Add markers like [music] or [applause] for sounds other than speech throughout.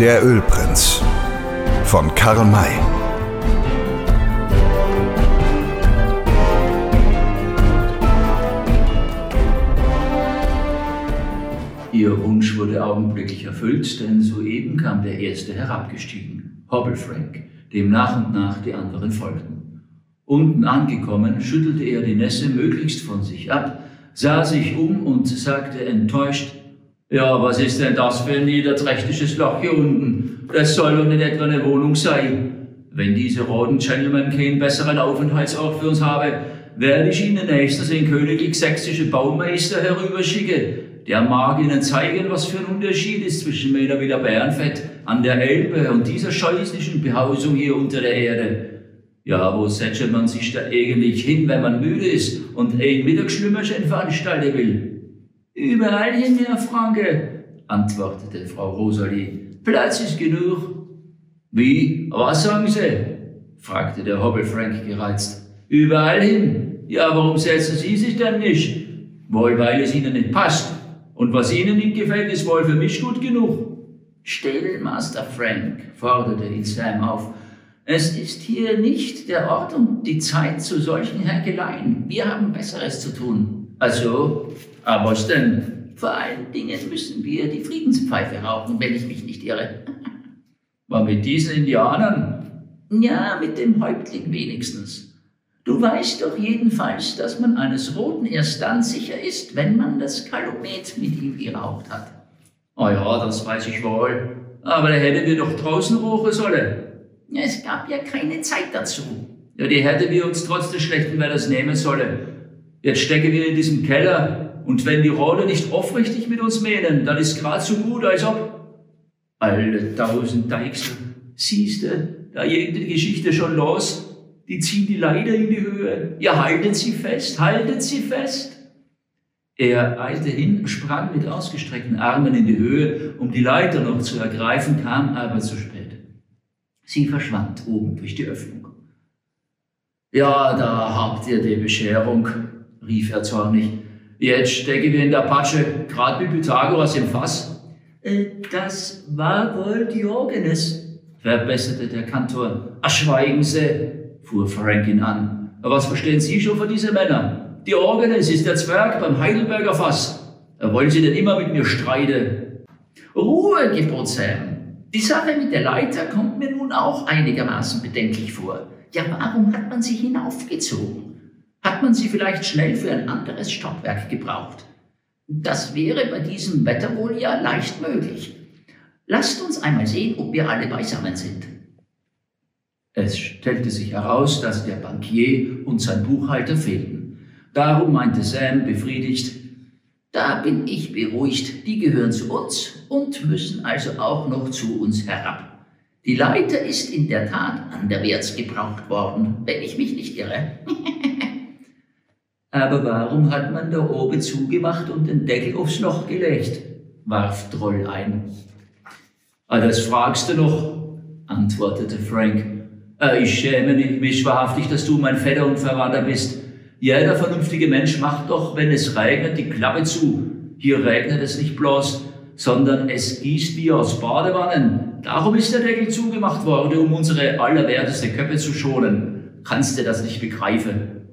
Der Ölprinz von Karl May. Ihr Wunsch wurde augenblicklich erfüllt, denn soeben kam der Erste herabgestiegen, Hobble Frank, dem nach und nach die anderen folgten. Unten angekommen, schüttelte er die Nässe möglichst von sich ab, sah sich um und sagte enttäuscht, ja, was ist denn das für ein niederträchtiges Loch hier unten? Das soll doch nicht etwa eine Wohnung sein. Wenn diese roten Gentlemen keinen besseren Aufenthaltsort für uns haben, werde ich Ihnen nächstes den königlich-sächsische Baumeister herüberschicken. Der mag Ihnen zeigen, was für ein Unterschied ist zwischen meiner Villa Bärenfett an der Elbe und dieser scheußlichen Behausung hier unter der Erde. Ja, wo setzt man sich da eigentlich hin, wenn man müde ist und ein Mittagsschwimmerchen veranstalten will? Überall hin, Herr Franke, antwortete Frau Rosalie. Platz ist genug. Wie? Was sagen Sie? fragte der Hobble Frank gereizt. Überall hin. Ja, warum setzen Sie sich denn nicht? Wohl, weil es Ihnen nicht passt. Und was Ihnen nicht gefällt, ist wohl für mich gut genug. Still, Master Frank, forderte ihn Sam auf. Es ist hier nicht der Ort und die Zeit zu solchen Herkeleien. Wir haben Besseres zu tun. Also, aber denn? Vor allen Dingen müssen wir die Friedenspfeife rauchen, wenn ich mich nicht irre. [laughs] War mit diesen Indianern? Ja, mit dem Häuptling wenigstens. Du weißt doch jedenfalls, dass man eines Roten erst dann sicher ist, wenn man das Kalumet mit ihm geraucht hat. Oh ja, das weiß ich wohl. Aber da hätten wir doch draußen rauchen sollen. Es gab ja keine Zeit dazu. Ja, die hätten wir uns trotz des schlechten Wetters nehmen sollen. Jetzt stecken wir in diesem Keller und wenn die Rolle nicht aufrichtig mit uns meinen, dann ist gerade so gut, als ob. Alle tausend Deichsel, siehste, da geht die Geschichte schon los. Die ziehen die Leiter in die Höhe. Ja, haltet sie fest, haltet sie fest. Er eilte hin, sprang mit ausgestreckten Armen in die Höhe, um die Leiter noch zu ergreifen, kam aber zu spät. Sie verschwand oben durch die Öffnung. Ja, da habt ihr die Bescherung, rief er zornig. Jetzt stecken wir in der Patsche, grad wie Pythagoras im Fass. Äh, das war wohl Diogenes, verbesserte der Kantor. Ach, schweigen Sie, fuhr Frank ihn an. Was verstehen Sie schon von diesen Männern? Diogenes ist der Zwerg beim Heidelberger Fass. Wollen Sie denn immer mit mir streiten? Ruhe, Gebot Sam. Die Sache mit der Leiter kommt mir nun auch einigermaßen bedenklich vor. Ja, warum hat man sie hinaufgezogen? Hat man sie vielleicht schnell für ein anderes Stockwerk gebraucht? Das wäre bei diesem Wetter wohl ja leicht möglich. Lasst uns einmal sehen, ob wir alle beisammen sind. Es stellte sich heraus, dass der Bankier und sein Buchhalter fehlten. Darum meinte Sam befriedigt, da bin ich beruhigt, die gehören zu uns und müssen also auch noch zu uns herab. Die Leiter ist in der Tat anderwärts gebraucht worden, wenn ich mich nicht irre. [laughs] Aber warum hat man da oben zugemacht und den Deckel aufs Loch gelegt? warf Troll ein. Ah, das fragst du noch, antwortete Frank. Äh, ich schäme mich wahrhaftig, dass du mein Vetter und Verwandter bist. Jeder vernünftige Mensch macht doch, wenn es regnet, die Klappe zu. Hier regnet es nicht bloß, sondern es gießt wie aus Badewannen. Darum ist der Deckel zugemacht worden, um unsere allerwerteste Köppe zu schonen. Kannst du das nicht begreifen?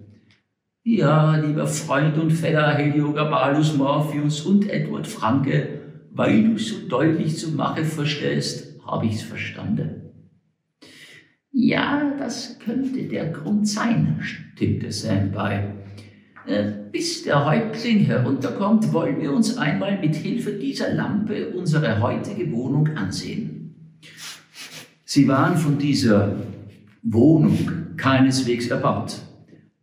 Ja, lieber Freund und Vetter Heliogabalus Morpheus und Edward Franke, weil du so deutlich zu machen verstehst, habe ich's verstanden. Ja, das könnte der Grund sein, stimmte Sam bei. Äh, bis der Häuptling herunterkommt, wollen wir uns einmal mit Hilfe dieser Lampe unsere heutige Wohnung ansehen. Sie waren von dieser Wohnung keineswegs erbaut.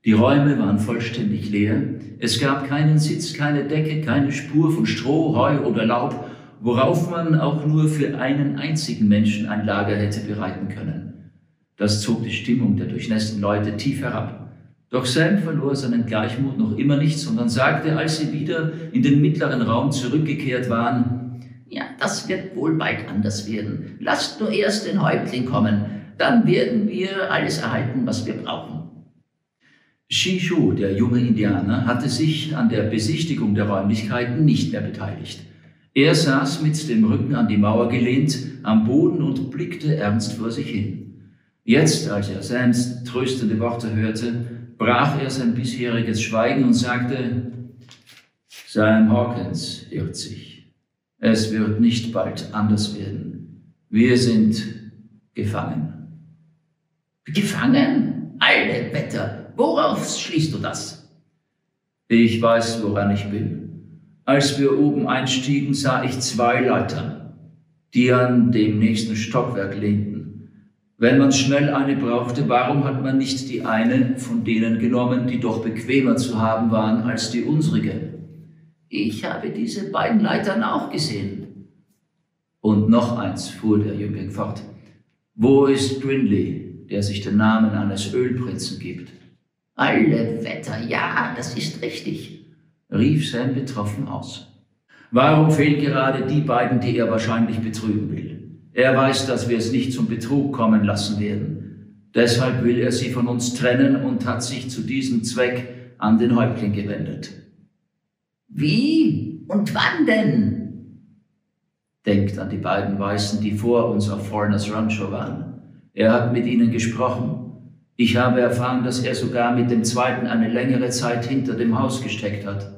Die Räume waren vollständig leer. Es gab keinen Sitz, keine Decke, keine Spur von Stroh, Heu oder Laub, worauf man auch nur für einen einzigen Menschen ein Lager hätte bereiten können. Das zog die Stimmung der durchnässten Leute tief herab. Doch Sam verlor seinen Gleichmut noch immer nicht, sondern sagte, als sie wieder in den mittleren Raum zurückgekehrt waren, ja, das wird wohl bald anders werden. Lasst nur erst den Häuptling kommen, dann werden wir alles erhalten, was wir brauchen. Shishu, der junge Indianer, hatte sich an der Besichtigung der Räumlichkeiten nicht mehr beteiligt. Er saß mit dem Rücken an die Mauer gelehnt am Boden und blickte ernst vor sich hin. Jetzt, als er Sams tröstende Worte hörte, brach er sein bisheriges Schweigen und sagte, Sam Hawkins irrt sich. Es wird nicht bald anders werden. Wir sind gefangen. Gefangen? Alle Wetter. Worauf schließt du das? Ich weiß, woran ich bin. Als wir oben einstiegen, sah ich zwei Leitern, die an dem nächsten Stockwerk lehnten. Wenn man schnell eine brauchte, warum hat man nicht die eine von denen genommen, die doch bequemer zu haben waren als die unsrige? Ich habe diese beiden Leitern auch gesehen. Und noch eins, fuhr der Jüngling fort. Wo ist Brindley, der sich den Namen eines Ölprinzen gibt? Alle Wetter, ja, das ist richtig rief Sam betroffen aus. Warum fehlen gerade die beiden, die er wahrscheinlich betrügen will? Er weiß, dass wir es nicht zum Betrug kommen lassen werden. Deshalb will er sie von uns trennen und hat sich zu diesem Zweck an den Häuptling gewendet. Wie und wann denn? Denkt an die beiden Weißen, die vor uns auf Foreigners Rancho waren. Er hat mit ihnen gesprochen. Ich habe erfahren, dass er sogar mit dem zweiten eine längere Zeit hinter dem Haus gesteckt hat.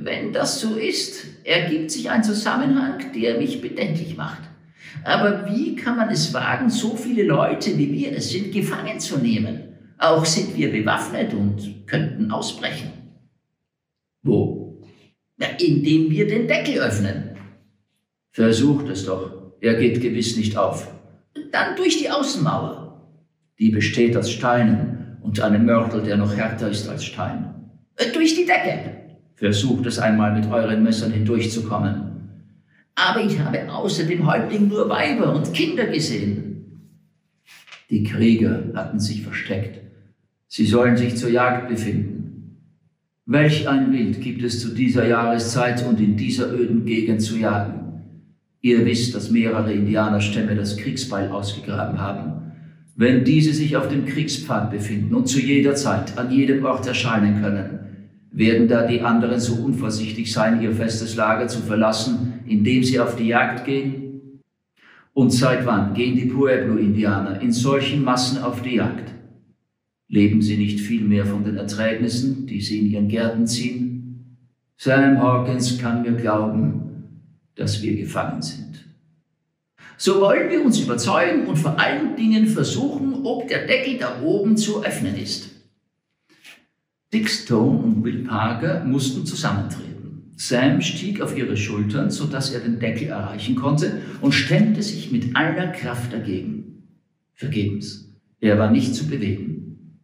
Wenn das so ist, ergibt sich ein Zusammenhang, der mich bedenklich macht. Aber wie kann man es wagen, so viele Leute, wie wir es sind, gefangen zu nehmen? Auch sind wir bewaffnet und könnten ausbrechen. Wo? Ja, indem wir den Deckel öffnen. Versucht es doch. Er geht gewiss nicht auf. Dann durch die Außenmauer. Die besteht aus Steinen und einem Mörtel, der noch härter ist als Stein. Durch die Decke. Versucht es einmal mit euren Messern hindurchzukommen. Aber ich habe außer dem Häuptling nur Weiber und Kinder gesehen. Die Krieger hatten sich versteckt. Sie sollen sich zur Jagd befinden. Welch ein Wild gibt es zu dieser Jahreszeit und in dieser öden Gegend zu jagen? Ihr wisst, dass mehrere Indianerstämme das Kriegsbeil ausgegraben haben. Wenn diese sich auf dem Kriegspfad befinden und zu jeder Zeit an jedem Ort erscheinen können, werden da die anderen so unvorsichtig sein, ihr festes Lager zu verlassen, indem sie auf die Jagd gehen? Und seit wann gehen die Pueblo-Indianer in solchen Massen auf die Jagd? Leben sie nicht vielmehr von den Erträgnissen, die sie in ihren Gärten ziehen? Sam Hawkins kann mir glauben, dass wir gefangen sind. So wollen wir uns überzeugen und vor allen Dingen versuchen, ob der Deckel da oben zu öffnen ist. Dick Stone und Will Parker mussten zusammentreten. Sam stieg auf ihre Schultern, sodass er den Deckel erreichen konnte und stemmte sich mit aller Kraft dagegen. Vergebens. Er war nicht zu bewegen.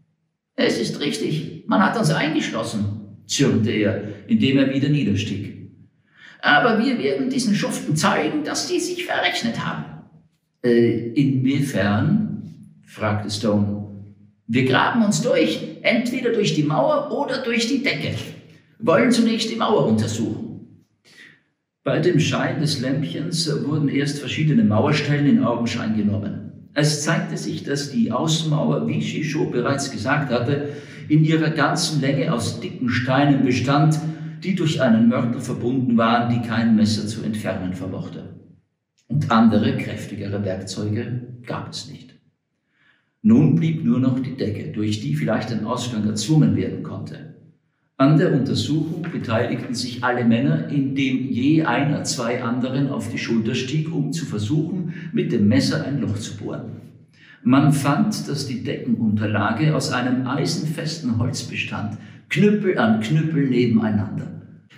Es ist richtig, man hat uns eingeschlossen, zürnte er, indem er wieder niederstieg. Aber wir werden diesen Schuften zeigen, dass die sich verrechnet haben. Äh, inwiefern? fragte Stone. Wir graben uns durch, entweder durch die Mauer oder durch die Decke. wollen zunächst die Mauer untersuchen. Bei dem Schein des Lämpchens wurden erst verschiedene Mauerstellen in Augenschein genommen. Es zeigte sich, dass die Außenmauer, wie Shisho bereits gesagt hatte, in ihrer ganzen Länge aus dicken Steinen bestand, die durch einen Mörtel verbunden waren, die kein Messer zu entfernen vermochte. Und andere, kräftigere Werkzeuge gab es nicht. Nun blieb nur noch die Decke, durch die vielleicht ein Ausgang erzwungen werden konnte. An der Untersuchung beteiligten sich alle Männer, indem je einer zwei anderen auf die Schulter stieg, um zu versuchen, mit dem Messer ein Loch zu bohren. Man fand, dass die Deckenunterlage aus einem eisenfesten Holz bestand, Knüppel an Knüppel nebeneinander.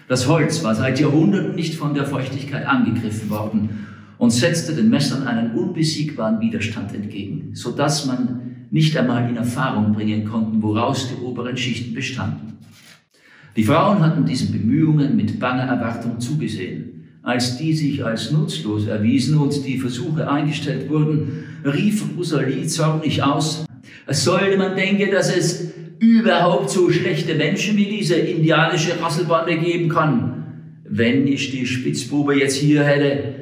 Das Holz war seit Jahrhunderten nicht von der Feuchtigkeit angegriffen worden und setzte den Messern einen unbesiegbaren Widerstand entgegen, so dass man nicht einmal in Erfahrung bringen konnten, woraus die oberen Schichten bestanden. Die Frauen hatten diesen Bemühungen mit banger Erwartung zugesehen. Als die sich als nutzlos erwiesen und die Versuche eingestellt wurden, rief Rosalie zornig aus, es sollte man denken, dass es überhaupt so schlechte Menschen wie diese indianische Rasselbande geben kann. Wenn ich die Spitzbube jetzt hier hätte,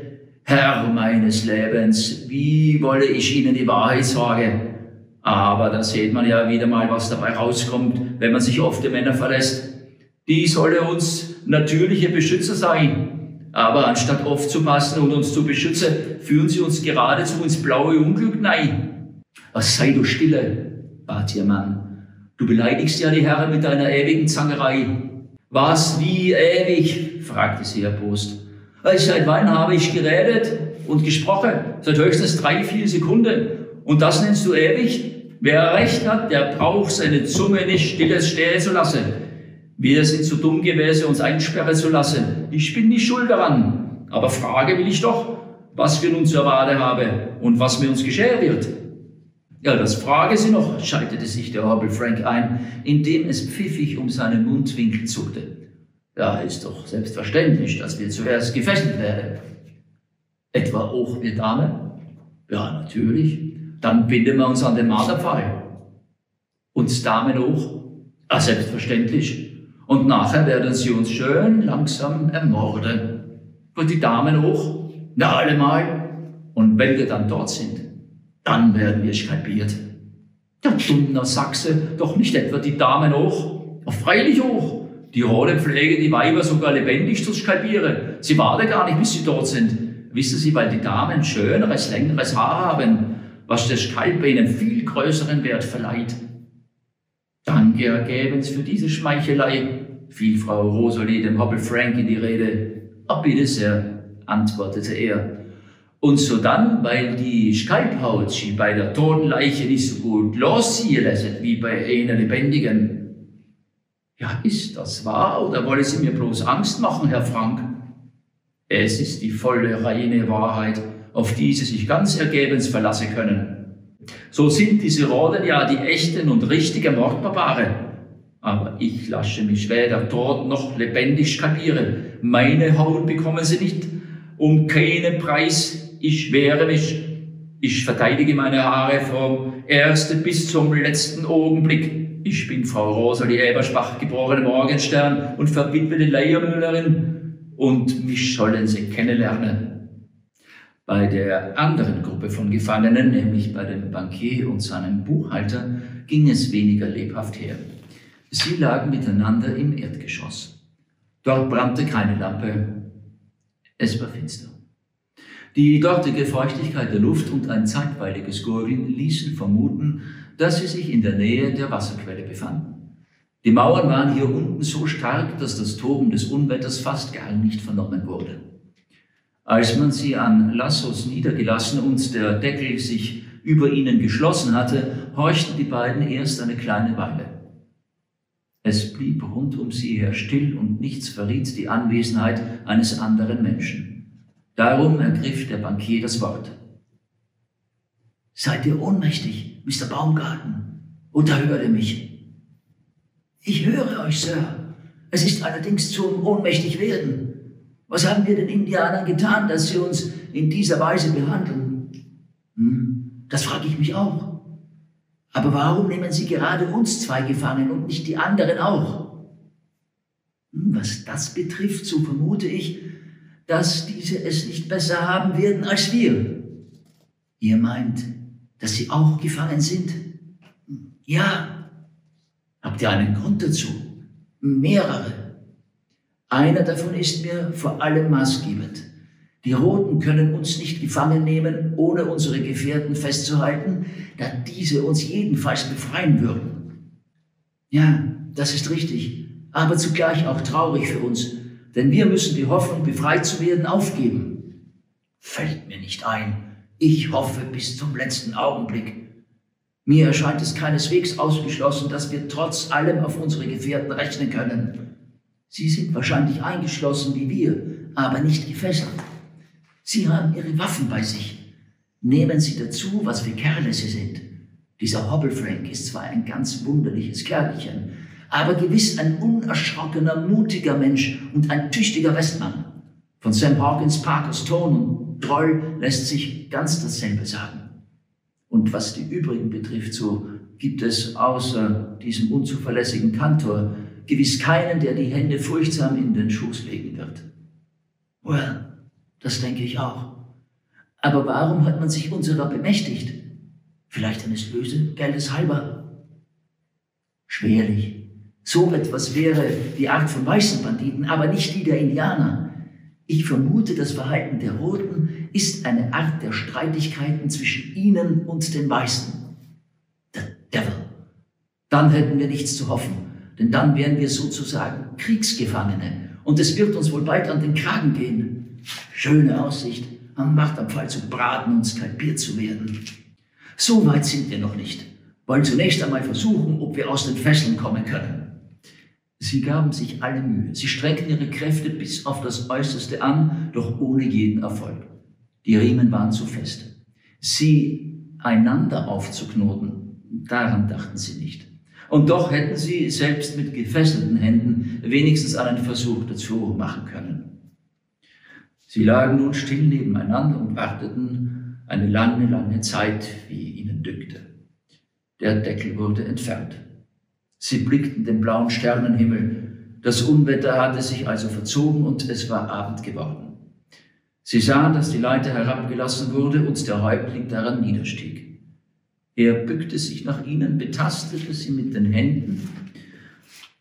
Herr meines Lebens, wie wolle ich Ihnen die Wahrheit sagen? Aber da sieht man ja wieder mal, was dabei rauskommt, wenn man sich auf die Männer verlässt. Die solle uns natürliche Beschützer sein. Aber anstatt aufzupassen und uns zu beschützen, führen sie uns geradezu ins blaue Unglück nein. Was sei du stille, bat ihr Mann. Du beleidigst ja die Herren mit deiner ewigen Zangerei. Was, wie ewig? fragte sie erbost. Seit wann habe ich geredet und gesprochen? Seit höchstens drei, vier Sekunden. Und das nennst du ewig? Wer recht hat, der braucht seine Zunge nicht stilles stehen zu lassen. Wir sind zu dumm gewesen, uns einsperren zu lassen. Ich bin nicht schuld daran. Aber frage will ich doch, was wir nun zu erwarten haben und was mir uns geschehen wird. Ja, das frage sie noch, schaltete sich der Hobble Frank ein, indem es pfiffig um seinen Mundwinkel zuckte. Ja, ist doch selbstverständlich, dass wir zuerst gefesselt werden. Etwa auch wir Dame? Ja, natürlich. Dann binden wir uns an den Marterpfahl. Uns Damen auch? Ja, selbstverständlich. Und nachher werden sie uns schön langsam ermorden. Und die Damen auch? Na, allemal. Und wenn wir dann dort sind, dann werden wir skalpiert. Der dummer Sachse, doch nicht etwa die Damen auch? Freilich auch. Die Rolle pflegen die Weiber sogar lebendig zu skalpieren. Sie warten gar nicht, bis sie dort sind. Wissen Sie, weil die Damen schöneres, längeres Haar haben, was der Skalpe ihnen viel größeren Wert verleiht. Danke ergebens für diese Schmeichelei, fiel Frau Rosalie dem Hoppel Frank in die Rede. Ach, bitte sehr, antwortete er. Und so dann, weil die Skalphaut sie bei der toten Leiche nicht so gut losziehen lässt wie bei einer lebendigen. Ja, ist das wahr oder wollen Sie mir bloß Angst machen, Herr Frank? Es ist die volle, reine Wahrheit, auf die Sie sich ganz ergebens verlassen können. So sind diese Roden ja die echten und richtigen Mordbarbare. Aber ich lasse mich weder dort noch lebendig skalpieren. Meine Haut bekommen sie nicht. Um keinen Preis. Ich wehre mich. Ich verteidige meine Haare vom ersten bis zum letzten Augenblick. Ich bin Frau Rosalie Eberspach, geborene Morgenstern und verwitwete Leiermüllerin. Und mich sollen Sie kennenlernen. Bei der anderen Gruppe von Gefangenen, nämlich bei dem Bankier und seinem Buchhalter, ging es weniger lebhaft her. Sie lagen miteinander im Erdgeschoss. Dort brannte keine Lampe. Es war finster. Die dortige Feuchtigkeit der Luft und ein zeitweiliges Gurgeln ließen vermuten, dass sie sich in der Nähe der Wasserquelle befanden. Die Mauern waren hier unten so stark, dass das Toben des Unwetters fast gar nicht vernommen wurde. Als man sie an Lassos niedergelassen und der Deckel sich über ihnen geschlossen hatte, horchten die beiden erst eine kleine Weile. Es blieb rund um sie her still und nichts verriet die Anwesenheit eines anderen Menschen. Darum ergriff der Bankier das Wort. Seid ihr ohnmächtig, Mr. Baumgarten? Unterhört ihr mich? Ich höre euch, Sir. Es ist allerdings zum ohnmächtig werden. Was haben wir den Indianern getan, dass sie uns in dieser Weise behandeln? Hm, das frage ich mich auch. Aber warum nehmen sie gerade uns zwei gefangen und nicht die anderen auch? Hm, was das betrifft, so vermute ich, dass diese es nicht besser haben werden als wir. Ihr meint, dass sie auch gefangen sind? Ja. Habt ihr einen Grund dazu? Mehrere. Einer davon ist mir vor allem maßgebend. Die Roten können uns nicht gefangen nehmen, ohne unsere Gefährten festzuhalten, da diese uns jedenfalls befreien würden. Ja, das ist richtig, aber zugleich auch traurig für uns, denn wir müssen die Hoffnung, befreit zu werden, aufgeben. Fällt mir nicht ein. Ich hoffe bis zum letzten Augenblick. Mir erscheint es keineswegs ausgeschlossen, dass wir trotz allem auf unsere Gefährten rechnen können. Sie sind wahrscheinlich eingeschlossen wie wir, aber nicht gefesselt. Sie haben ihre Waffen bei sich. Nehmen Sie dazu, was für Kerle Sie sind. Dieser Hobblefrank ist zwar ein ganz wunderliches Kerlchen, aber gewiss ein unerschrockener, mutiger Mensch und ein tüchtiger Westmann. Von Sam Hawkins, Parkers Ton und Troll lässt sich ganz dasselbe sagen. Und was die übrigen betrifft, so gibt es außer diesem unzuverlässigen Kantor gewiss keinen, der die Hände furchtsam in den Schoß legen wird. Well, das denke ich auch. Aber warum hat man sich unserer bemächtigt? Vielleicht eines Lösegeldes halber? Schwerlich. So etwas wäre die Art von weißen Banditen, aber nicht die der Indianer. Ich vermute, das Verhalten der Roten ist eine Art der Streitigkeiten zwischen ihnen und den Weißen. The Devil. Dann hätten wir nichts zu hoffen, denn dann wären wir sozusagen Kriegsgefangene und es wird uns wohl bald an den Kragen gehen. Schöne Aussicht, am Marterpfahl zu braten und skalpiert zu werden. So weit sind wir noch nicht. Wollen zunächst einmal versuchen, ob wir aus den Fesseln kommen können. Sie gaben sich alle Mühe. Sie streckten ihre Kräfte bis auf das Äußerste an, doch ohne jeden Erfolg. Die Riemen waren zu fest. Sie einander aufzuknoten, daran dachten sie nicht. Und doch hätten sie selbst mit gefesselten Händen wenigstens einen Versuch dazu machen können. Sie lagen nun still nebeneinander und warteten eine lange, lange Zeit, wie ihnen dünkte. Der Deckel wurde entfernt. Sie blickten den blauen Sternenhimmel. Das Unwetter hatte sich also verzogen und es war Abend geworden. Sie sahen, dass die Leiter herabgelassen wurde und der Häuptling daran niederstieg. Er bückte sich nach ihnen, betastete sie mit den Händen.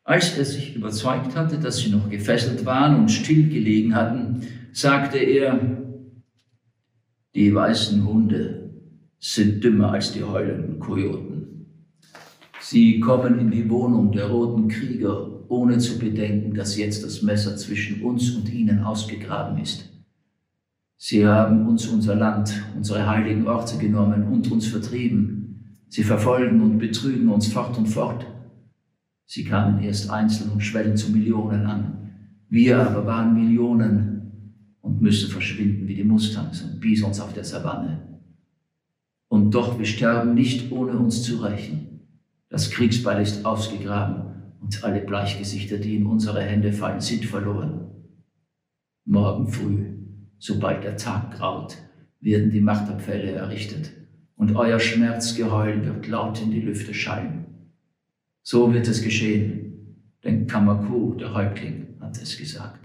Als er sich überzeugt hatte, dass sie noch gefesselt waren und still gelegen hatten, sagte er, die weißen Hunde sind dümmer als die heulenden Kojoten. Sie kommen in die Wohnung der roten Krieger, ohne zu bedenken, dass jetzt das Messer zwischen uns und ihnen ausgegraben ist. Sie haben uns unser Land, unsere heiligen Orte genommen und uns vertrieben. Sie verfolgen und betrügen uns fort und fort. Sie kamen erst einzeln und schwellen zu Millionen an. Wir aber waren Millionen und müssen verschwinden wie die Mustangs und Bisons auf der Savanne. Und doch, wir sterben nicht, ohne uns zu rächen. Das Kriegsbeil ist ausgegraben und alle Bleichgesichter, die in unsere Hände fallen, sind verloren. Morgen früh, sobald der Tag graut, werden die Marterpfähle errichtet und euer Schmerzgeheul wird laut in die Lüfte schallen. So wird es geschehen, denn Kamaku, der Häuptling, hat es gesagt.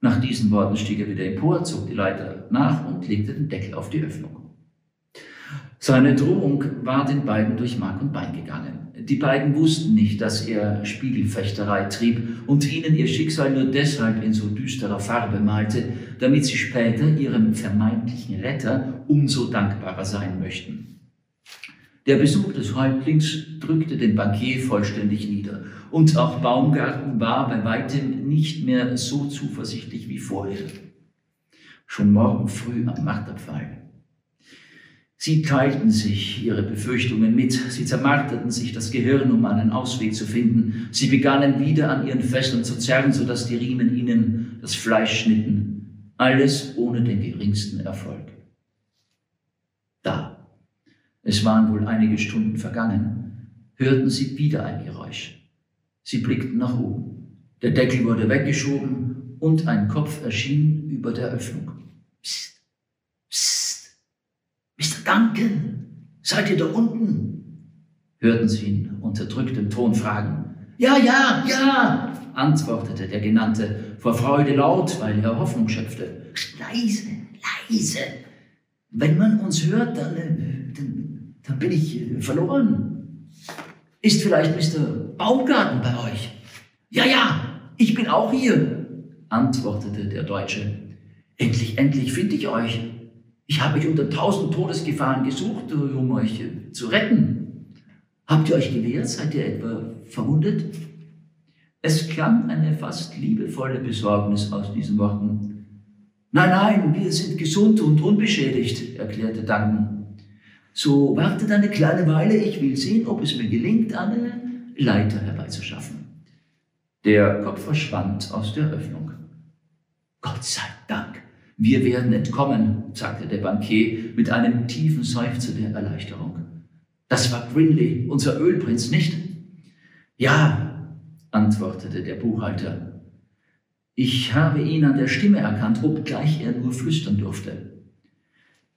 Nach diesen Worten stieg er wieder empor, zog die Leiter nach und legte den Deckel auf die Öffnung. Seine Drohung war den beiden durch Mark und Bein gegangen. Die beiden wussten nicht, dass er Spiegelfechterei trieb und ihnen ihr Schicksal nur deshalb in so düsterer Farbe malte, damit sie später ihrem vermeintlichen Retter umso dankbarer sein möchten. Der Besuch des Häuptlings drückte den Bankier vollständig nieder und auch Baumgarten war bei weitem nicht mehr so zuversichtlich wie vorher. Schon morgen früh am Marterpfahl Sie teilten sich ihre Befürchtungen mit, sie zermarterten sich das Gehirn, um einen Ausweg zu finden. Sie begannen wieder an ihren Fesseln zu zerren, sodass die Riemen ihnen das Fleisch schnitten. Alles ohne den geringsten Erfolg. Da, es waren wohl einige Stunden vergangen, hörten sie wieder ein Geräusch. Sie blickten nach oben. Der Deckel wurde weggeschoben und ein Kopf erschien über der Öffnung. Psst. Mr. Duncan, seid ihr da unten? Hörten sie ihn unterdrücktem Ton fragen. Ja, ja, ja, antwortete der Genannte vor Freude laut, weil er Hoffnung schöpfte. Leise, leise. Wenn man uns hört, dann, äh, dann, dann bin ich äh, verloren. Ist vielleicht Mr. Baumgarten bei euch? Ja, ja, ich bin auch hier, antwortete der Deutsche. Endlich, endlich finde ich euch. Ich habe euch unter tausend Todesgefahren gesucht, um euch zu retten. Habt ihr euch gewehrt? Seid ihr etwa verwundet? Es klang eine fast liebevolle Besorgnis aus diesen Worten. Nein, nein, wir sind gesund und unbeschädigt, erklärte Duncan. So wartet eine kleine Weile, ich will sehen, ob es mir gelingt, eine Leiter herbeizuschaffen. Der Kopf verschwand aus der Öffnung. Gott sei Dank, wir werden entkommen, sagte der Bankier mit einem tiefen Seufzer der Erleichterung. Das war Grinley, unser Ölprinz, nicht? Ja, antwortete der Buchhalter. Ich habe ihn an der Stimme erkannt, obgleich er nur flüstern durfte.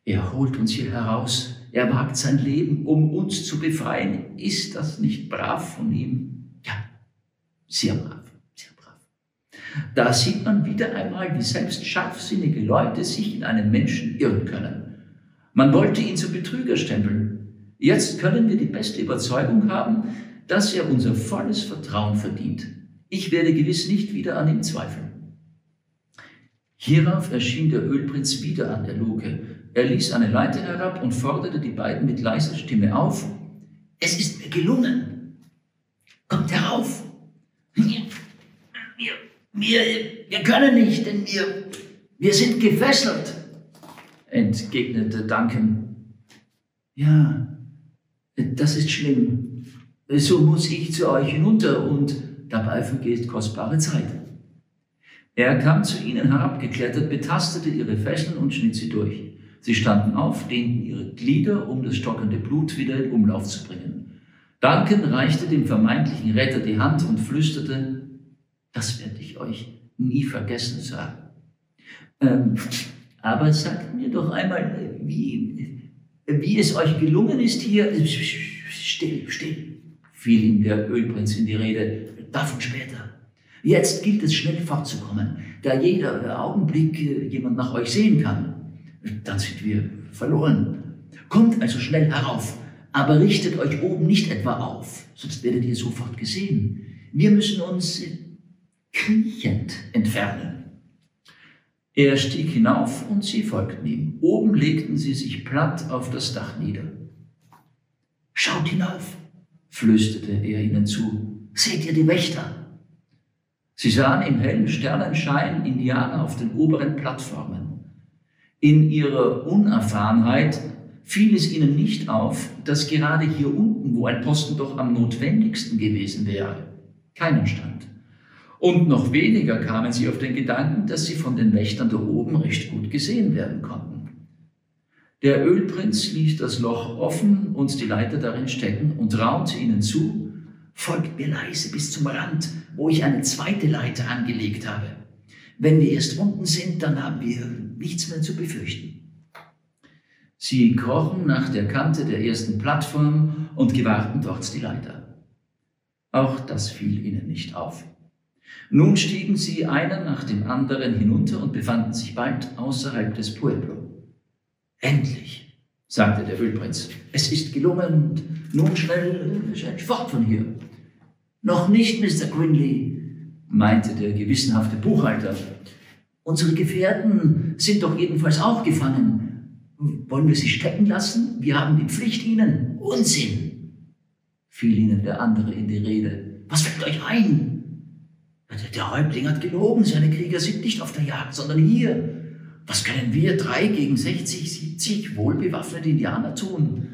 Er holt uns hier heraus, er wagt sein Leben, um uns zu befreien. Ist das nicht brav von ihm? Ja, sehr brav. Da sieht man wieder einmal, wie selbst scharfsinnige Leute sich in einen Menschen irren können. Man wollte ihn zum Betrüger stempeln. Jetzt können wir die beste Überzeugung haben, dass er unser volles Vertrauen verdient. Ich werde gewiss nicht wieder an ihm zweifeln. Hierauf erschien der Ölprinz wieder an der Luke. Er ließ eine Leiter herab und forderte die beiden mit leiser Stimme auf. Es ist mir gelungen. Kommt herauf. Wir, wir, können nicht, denn wir, wir sind gefesselt, entgegnete Duncan. Ja, das ist schlimm. So muss ich zu euch hinunter und dabei vergeht kostbare Zeit. Er kam zu ihnen herabgeklettert, betastete ihre Fesseln und schnitt sie durch. Sie standen auf, dehnten ihre Glieder, um das stockende Blut wieder in Umlauf zu bringen. Duncan reichte dem vermeintlichen Retter die Hand und flüsterte, das werde ich euch nie vergessen, Sir. Ähm, aber sagt mir doch einmal, wie, wie es euch gelungen ist hier. Still, still, fiel ihm der Ölprinz in die Rede. Davon später. Jetzt gilt es schnell fortzukommen, da jeder Augenblick äh, jemand nach euch sehen kann. Dann sind wir verloren. Kommt also schnell herauf, aber richtet euch oben nicht etwa auf, sonst werdet ihr sofort gesehen. Wir müssen uns kriechend entfernen. Er stieg hinauf und sie folgten ihm. Oben legten sie sich platt auf das Dach nieder. Schaut hinauf, flüsterte er ihnen zu. Seht ihr die Wächter? Sie sahen im hellen Sternenschein Indianer auf den oberen Plattformen. In ihrer Unerfahrenheit fiel es ihnen nicht auf, dass gerade hier unten, wo ein Posten doch am notwendigsten gewesen wäre, keinen stand. Und noch weniger kamen sie auf den Gedanken, dass sie von den Wächtern da oben recht gut gesehen werden konnten. Der Ölprinz ließ das Loch offen und die Leiter darin stecken und raunte ihnen zu, folgt mir leise bis zum Rand, wo ich eine zweite Leiter angelegt habe. Wenn wir erst unten sind, dann haben wir nichts mehr zu befürchten. Sie krochen nach der Kante der ersten Plattform und gewahrten dort die Leiter. Auch das fiel ihnen nicht auf. Nun stiegen sie einer nach dem anderen hinunter und befanden sich bald außerhalb des Pueblo. Endlich, sagte der Ölprinz, es ist gelungen, nun schnell, schnell fort von hier. Noch nicht, Mr. Grinley, meinte der gewissenhafte Buchhalter. Unsere Gefährten sind doch jedenfalls auch gefangen. Wollen wir sie stecken lassen? Wir haben die Pflicht ihnen. Unsinn, fiel ihnen der andere in die Rede. Was fällt euch ein? Der Häuptling hat gelogen, seine Krieger sind nicht auf der Jagd, sondern hier. Was können wir drei gegen 60, 70 wohlbewaffnete Indianer tun?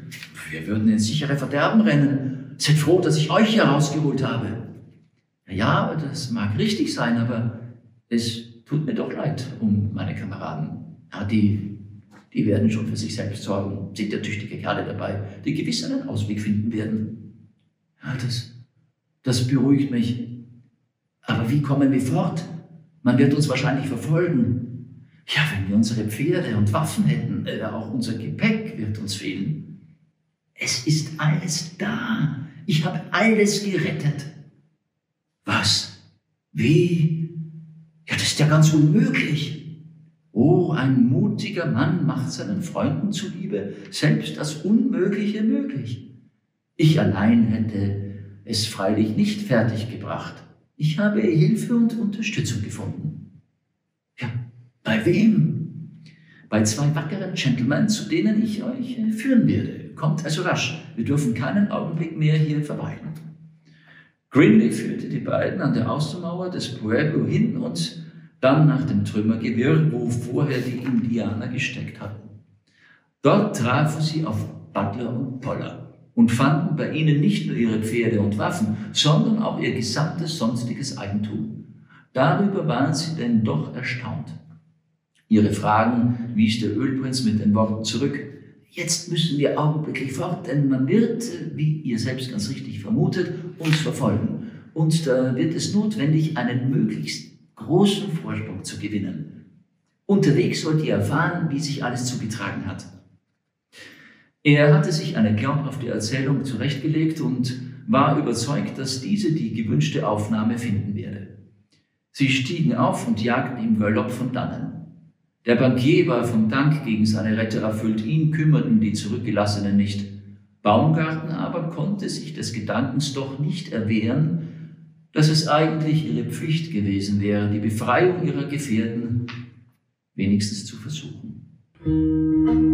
Wir würden ins sichere Verderben rennen. Seid froh, dass ich euch hier rausgeholt habe. Ja, das mag richtig sein, aber es tut mir doch leid um meine Kameraden. Ja, die, die werden schon für sich selbst sorgen. Sind ja tüchtige Kerle dabei, die gewiss einen Ausweg finden werden. Ja, das, das beruhigt mich. Aber wie kommen wir fort? Man wird uns wahrscheinlich verfolgen. Ja, wenn wir unsere Pferde und Waffen hätten, äh, auch unser Gepäck wird uns fehlen. Es ist alles da. Ich habe alles gerettet. Was? Wie? Ja, das ist ja ganz unmöglich. Oh, ein mutiger Mann macht seinen Freunden zuliebe selbst das Unmögliche möglich. Ich allein hätte es freilich nicht fertiggebracht. Ich habe Hilfe und Unterstützung gefunden. Ja, bei wem? Bei zwei wackeren Gentlemen, zu denen ich euch führen werde. Kommt also rasch. Wir dürfen keinen Augenblick mehr hier verweilen. Grinley führte die beiden an der Außenmauer des Pueblo hin und dann nach dem Trümmergewirr, wo vorher die Indianer gesteckt hatten. Dort trafen sie auf Butler und Poller und fanden bei ihnen nicht nur ihre Pferde und Waffen, sondern auch ihr gesamtes sonstiges Eigentum. Darüber waren sie denn doch erstaunt. Ihre Fragen wies der Ölprinz mit den Worten zurück, Jetzt müssen wir augenblicklich fort, denn man wird, wie ihr selbst ganz richtig vermutet, uns verfolgen. Und da wird es notwendig, einen möglichst großen Vorsprung zu gewinnen. Unterwegs sollt ihr erfahren, wie sich alles zugetragen hat. Er hatte sich eine glaubhafte Erzählung zurechtgelegt und war überzeugt, dass diese die gewünschte Aufnahme finden werde. Sie stiegen auf und jagten im Galopp von dannen. Der Bankier war vom Dank gegen seine Retter erfüllt, ihn kümmerten die Zurückgelassenen nicht. Baumgarten aber konnte sich des Gedankens doch nicht erwehren, dass es eigentlich ihre Pflicht gewesen wäre, die Befreiung ihrer Gefährten wenigstens zu versuchen.